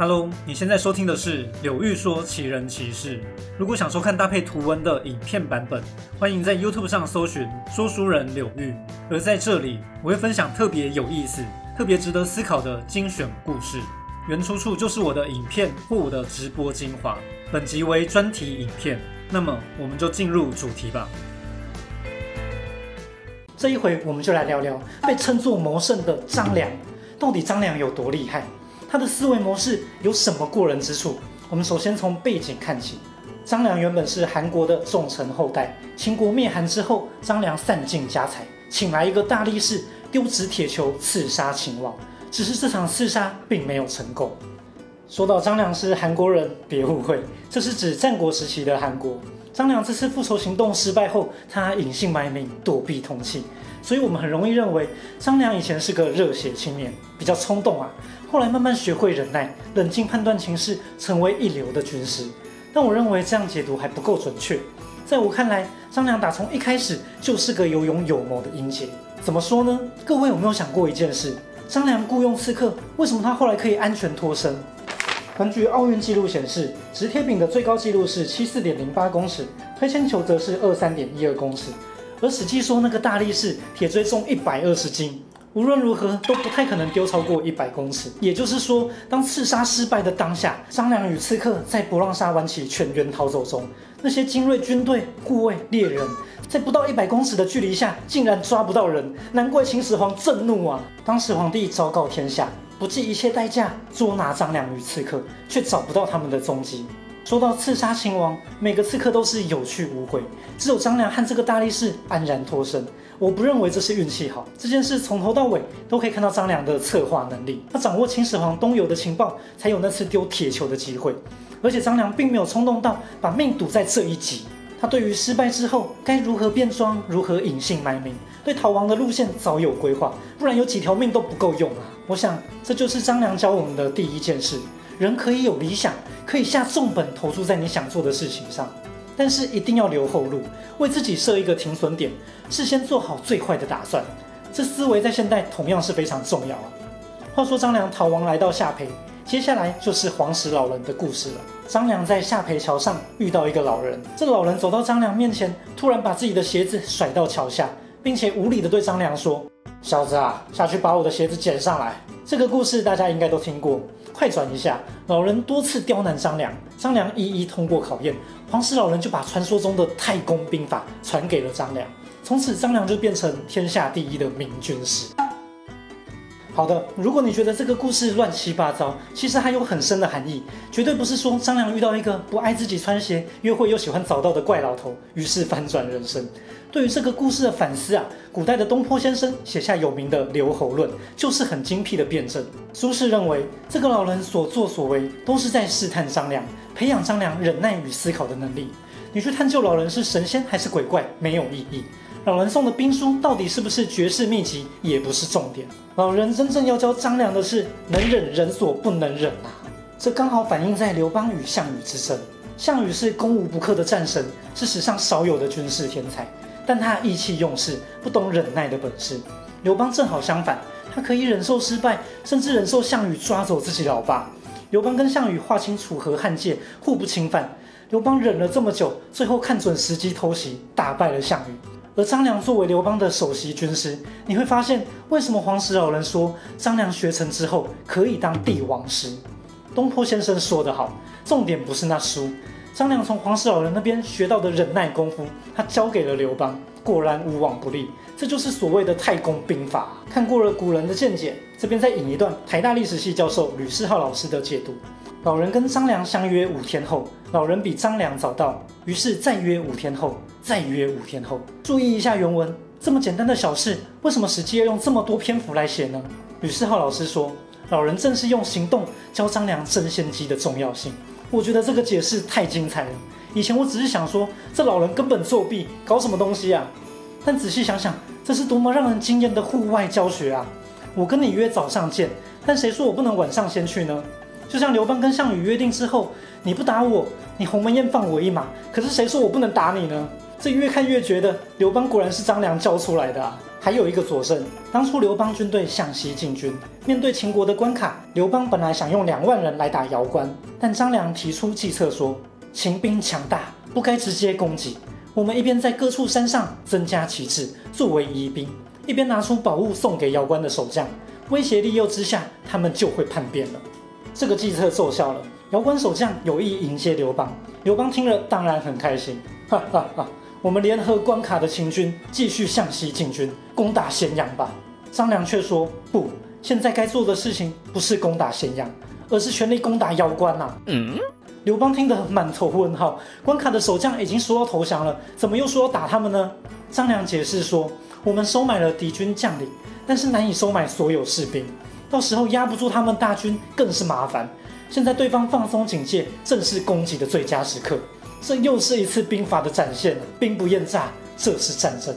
Hello，你现在收听的是柳玉说奇人奇事。如果想收看搭配图文的影片版本，欢迎在 YouTube 上搜寻说书人柳玉。而在这里，我会分享特别有意思、特别值得思考的精选故事，原出处就是我的影片或我的直播精华。本集为专题影片，那么我们就进入主题吧。这一回我们就来聊聊被称作魔圣的张良，到底张良有多厉害？他的思维模式有什么过人之处？我们首先从背景看起。张良原本是韩国的重臣后代，秦国灭韩之后，张良散尽家财，请来一个大力士丢掷铁球刺杀秦王。只是这场刺杀并没有成功。说到张良是韩国人，别误会，这是指战国时期的韩国。张良这次复仇行动失败后，他隐姓埋名躲避通缉，所以我们很容易认为张良以前是个热血青年，比较冲动啊。后来慢慢学会忍耐、冷静判断情势，成为一流的军师。但我认为这样解读还不够准确。在我看来，张良打从一开始就是个有勇有谋的英杰。怎么说呢？各位有没有想过一件事？张良雇佣刺客，为什么他后来可以安全脱身？根据奥运纪录显示，直贴饼的最高纪录是七四点零八公尺，推铅球则是二三点一二公尺。而史记说那个大力士铁锥重一百二十斤。无论如何都不太可能丢超过一百公尺，也就是说，当刺杀失败的当下，张良与刺客在博浪沙湾起全员逃走中，那些精锐军队、护卫、猎人，在不到一百公尺的距离下竟然抓不到人，难怪秦始皇震怒啊！当时皇帝昭告天下，不计一切代价捉拿张良与刺客，却找不到他们的踪迹。说到刺杀秦王，每个刺客都是有去无回，只有张良和这个大力士安然脱身。我不认为这是运气好，这件事从头到尾都可以看到张良的策划能力。他掌握秦始皇东游的情报，才有那次丢铁球的机会。而且张良并没有冲动到把命赌在这一集。他对于失败之后该如何变装、如何隐姓埋名，对逃亡的路线早有规划，不然有几条命都不够用啊！我想这就是张良教我们的第一件事：人可以有理想，可以下重本投注在你想做的事情上。但是一定要留后路，为自己设一个停损点，事先做好最坏的打算。这思维在现代同样是非常重要啊。话说张良逃亡来到下邳，接下来就是黄石老人的故事了。张良在下邳桥上遇到一个老人，这老人走到张良面前，突然把自己的鞋子甩到桥下，并且无理的对张良说：“小子啊，下去把我的鞋子捡上来。”这个故事大家应该都听过。快转一下，老人多次刁难张良，张良一一通过考验，黄石老人就把传说中的太公兵法传给了张良，从此张良就变成天下第一的明军师。好的，如果你觉得这个故事乱七八糟，其实还有很深的含义，绝对不是说张良遇到一个不爱自己穿鞋、约会又喜欢早到的怪老头，于是反转人生。对于这个故事的反思啊，古代的东坡先生写下有名的《留侯论》，就是很精辟的辩证。苏轼认为，这个老人所作所为都是在试探张良，培养张良忍耐与思考的能力。你去探究老人是神仙还是鬼怪，没有意义。老人送的兵书到底是不是绝世秘籍，也不是重点。老人真正要教张良的是，能忍人所不能忍啊！这刚好反映在刘邦与项羽之争。项羽是攻无不克的战神，是史上少有的军事天才。但他意气用事，不懂忍耐的本事。刘邦正好相反，他可以忍受失败，甚至忍受项羽抓走自己老爸。刘邦跟项羽划清楚河汉界，互不侵犯。刘邦忍了这么久，最后看准时机偷袭，打败了项羽。而张良作为刘邦的首席军师，你会发现为什么黄石老人说张良学成之后可以当帝王师？东坡先生说得好，重点不是那书。张良从黄石老人那边学到的忍耐功夫，他教给了刘邦，果然无往不利。这就是所谓的太公兵法。看过了古人的见解，这边再引一段台大历史系教授吕世浩老师的解读。老人跟张良相约五天后，老人比张良早到，于是再约五天后，再约五天后。注意一下原文，这么简单的小事，为什么史记要用这么多篇幅来写呢？吕世浩老师说，老人正是用行动教张良争先机的重要性。我觉得这个解释太精彩了。以前我只是想说，这老人根本作弊，搞什么东西啊？但仔细想想，这是多么让人惊艳的户外教学啊！我跟你约早上见，但谁说我不能晚上先去呢？就像刘邦跟项羽约定之后，你不打我，你鸿门宴放我一马。可是谁说我不能打你呢？这越看越觉得刘邦果然是张良教出来的。啊。还有一个佐证，当初刘邦军队向西进军，面对秦国的关卡，刘邦本来想用两万人来打姚关，但张良提出计策说，秦兵强大，不该直接攻击。我们一边在各处山上增加旗帜作为疑兵，一边拿出宝物送给姚关的守将，威胁利诱之下，他们就会叛变了。这个计策奏效了，姚关守将有意迎接刘邦，刘邦听了当然很开心，哈哈哈。我们联合关卡的秦军，继续向西进军，攻打咸阳吧。张良却说：“不，现在该做的事情不是攻打咸阳，而是全力攻打妖关呐。”嗯。刘邦听得满头问号，关卡的守将已经说要投降了，怎么又说要打他们呢？张良解释说：“我们收买了敌军将领，但是难以收买所有士兵，到时候压不住他们大军更是麻烦。现在对方放松警戒，正是攻击的最佳时刻。”这又是一次兵法的展现了，兵不厌诈，这是战争。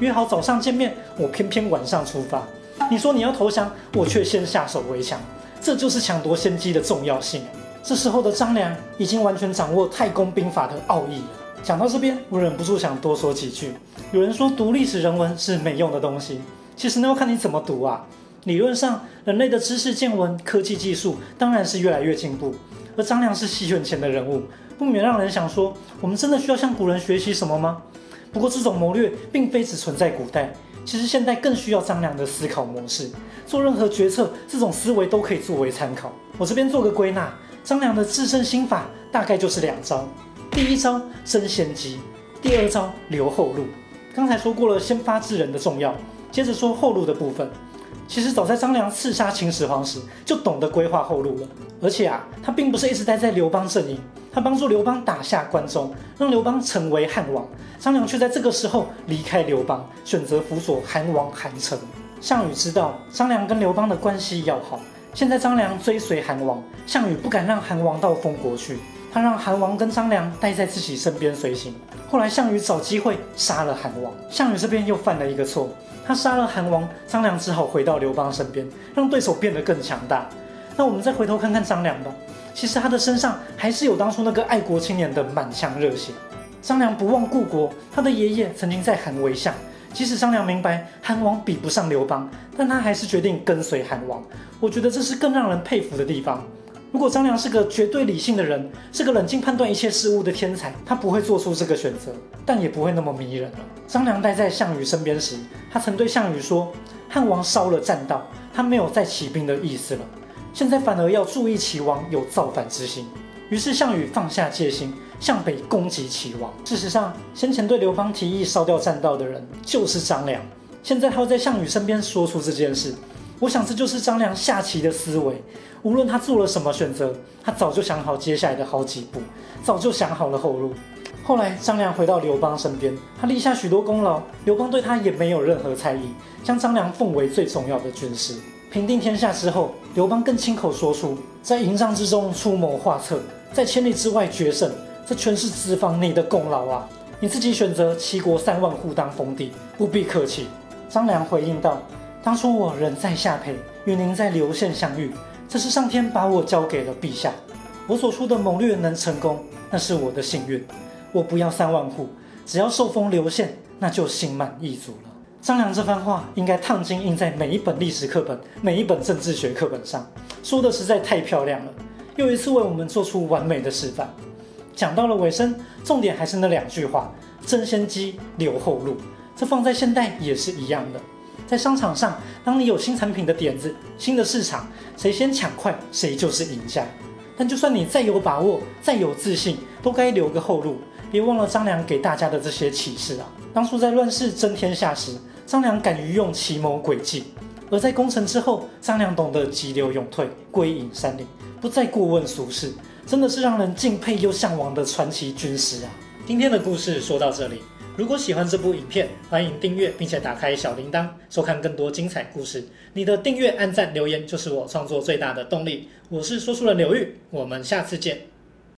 约好早上见面，我偏偏晚上出发。你说你要投降，我却先下手为强，这就是抢夺先机的重要性。这时候的张良已经完全掌握太公兵法的奥义了。讲到这边，我忍不住想多说几句。有人说读历史人文是没用的东西，其实那要看你怎么读啊。理论上，人类的知识见闻、科技技术当然是越来越进步，而张良是戏院前的人物。不免让人想说，我们真的需要向古人学习什么吗？不过这种谋略并非只存在古代，其实现代更需要张良的思考模式。做任何决策，这种思维都可以作为参考。我这边做个归纳，张良的制胜心法大概就是两招：第一招争先机，第二招留后路。刚才说过了先发制人的重要，接着说后路的部分。其实早在张良刺杀秦始皇时，就懂得规划后路了。而且啊，他并不是一直待在刘邦阵营，他帮助刘邦打下关中，让刘邦成为汉王。张良却在这个时候离开刘邦，选择辅佐韩王韩成。项羽知道张良跟刘邦的关系要好，现在张良追随韩王，项羽不敢让韩王到封国去，他让韩王跟张良待在自己身边随行。后来项羽找机会杀了韩王，项羽这边又犯了一个错。他杀了韩王，张良只好回到刘邦身边，让对手变得更强大。那我们再回头看看张良吧，其实他的身上还是有当初那个爱国青年的满腔热血。张良不忘故国，他的爷爷曾经在韩为相，即使张良明白韩王比不上刘邦，但他还是决定跟随韩王。我觉得这是更让人佩服的地方。如果张良是个绝对理性的人，是个冷静判断一切事物的天才，他不会做出这个选择，但也不会那么迷人了。张良待在项羽身边时，他曾对项羽说：“汉王烧了栈道，他没有再起兵的意思了。现在反而要注意齐王有造反之心。”于是项羽放下戒心，向北攻击齐王。事实上，先前对刘邦提议烧掉栈道的人就是张良。现在他要在项羽身边说出这件事。我想这就是张良下棋的思维。无论他做了什么选择，他早就想好接下来的好几步，早就想好了后路。后来张良回到刘邦身边，他立下许多功劳，刘邦对他也没有任何猜疑，将张良奉为最重要的军师。平定天下之后，刘邦更亲口说出，在营帐之中出谋划策，在千里之外决胜，这全是子房你的功劳啊！你自己选择齐国三万户当封地，不必客气。张良回应道。当初我人在下邳，与您在刘县相遇，这是上天把我交给了陛下。我所出的谋略能成功，那是我的幸运。我不要三万户，只要受封刘县，那就心满意足了。张良这番话应该烫金印在每一本历史课本、每一本政治学课本上，说的实在太漂亮了，又一次为我们做出完美的示范。讲到了尾声，重点还是那两句话：争先机，留后路。这放在现代也是一样的。在商场上，当你有新产品的点子、新的市场，谁先抢快，谁就是赢家。但就算你再有把握、再有自信，都该留个后路。别忘了张良给大家的这些启示啊！当初在乱世争天下时，张良敢于用奇谋诡计；而在攻城之后，张良懂得急流勇退，归隐山林，不再过问俗事，真的是让人敬佩又向往的传奇军师啊！今天的故事说到这里。如果喜欢这部影片，欢迎订阅并且打开小铃铛，收看更多精彩故事。你的订阅、按赞、留言就是我创作最大的动力。我是说书人刘玉，我们下次见。